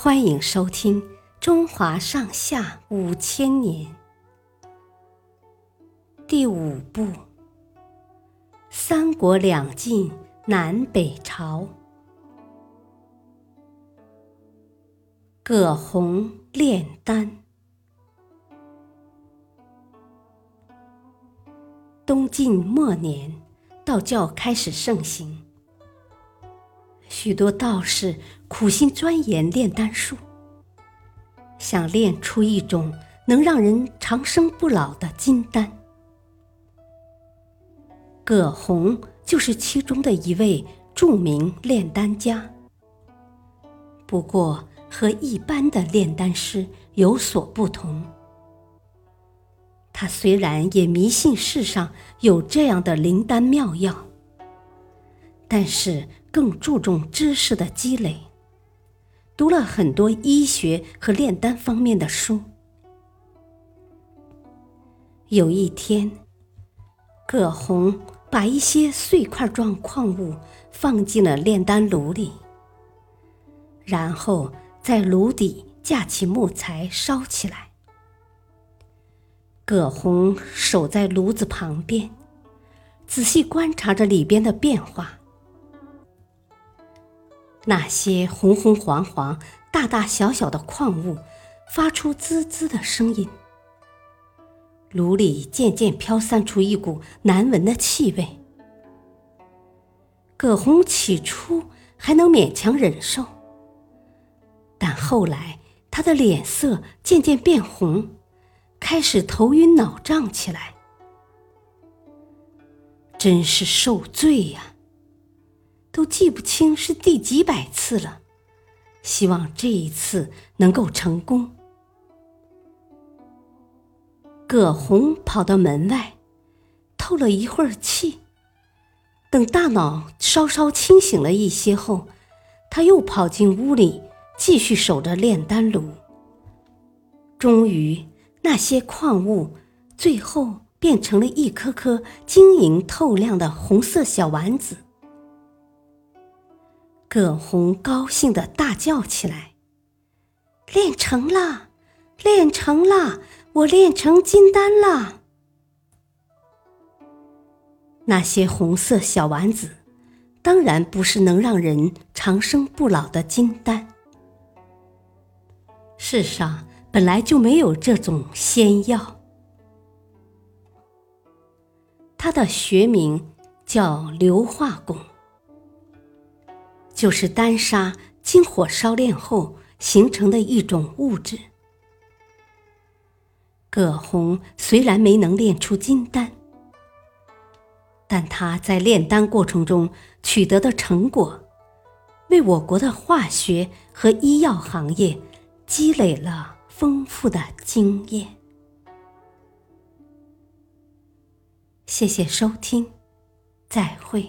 欢迎收听《中华上下五千年》第五部《三国两晋南北朝》，葛洪炼丹。东晋末年，道教开始盛行。许多道士苦心钻研炼丹术，想炼出一种能让人长生不老的金丹。葛洪就是其中的一位著名炼丹家。不过，和一般的炼丹师有所不同。他虽然也迷信世上有这样的灵丹妙药，但是。更注重知识的积累，读了很多医学和炼丹方面的书。有一天，葛洪把一些碎块状矿物放进了炼丹炉里，然后在炉底架起木材烧起来。葛洪守在炉子旁边，仔细观察着里边的变化。那些红红黄黄、大大小小的矿物发出滋滋的声音，炉里渐渐飘散出一股难闻的气味。葛洪起初还能勉强忍受，但后来他的脸色渐渐变红，开始头晕脑胀起来。真是受罪呀！都记不清是第几百次了，希望这一次能够成功。葛洪跑到门外，透了一会儿气，等大脑稍稍清醒了一些后，他又跑进屋里，继续守着炼丹炉。终于，那些矿物最后变成了一颗颗晶莹透亮的红色小丸子。葛洪高兴的大叫起来：“练成了，练成了！我练成金丹了！”那些红色小丸子，当然不是能让人长生不老的金丹。世上本来就没有这种仙药。它的学名叫硫化汞。就是丹砂经火烧炼后形成的一种物质。葛洪虽然没能炼出金丹，但他在炼丹过程中取得的成果，为我国的化学和医药行业积累了丰富的经验。谢谢收听，再会。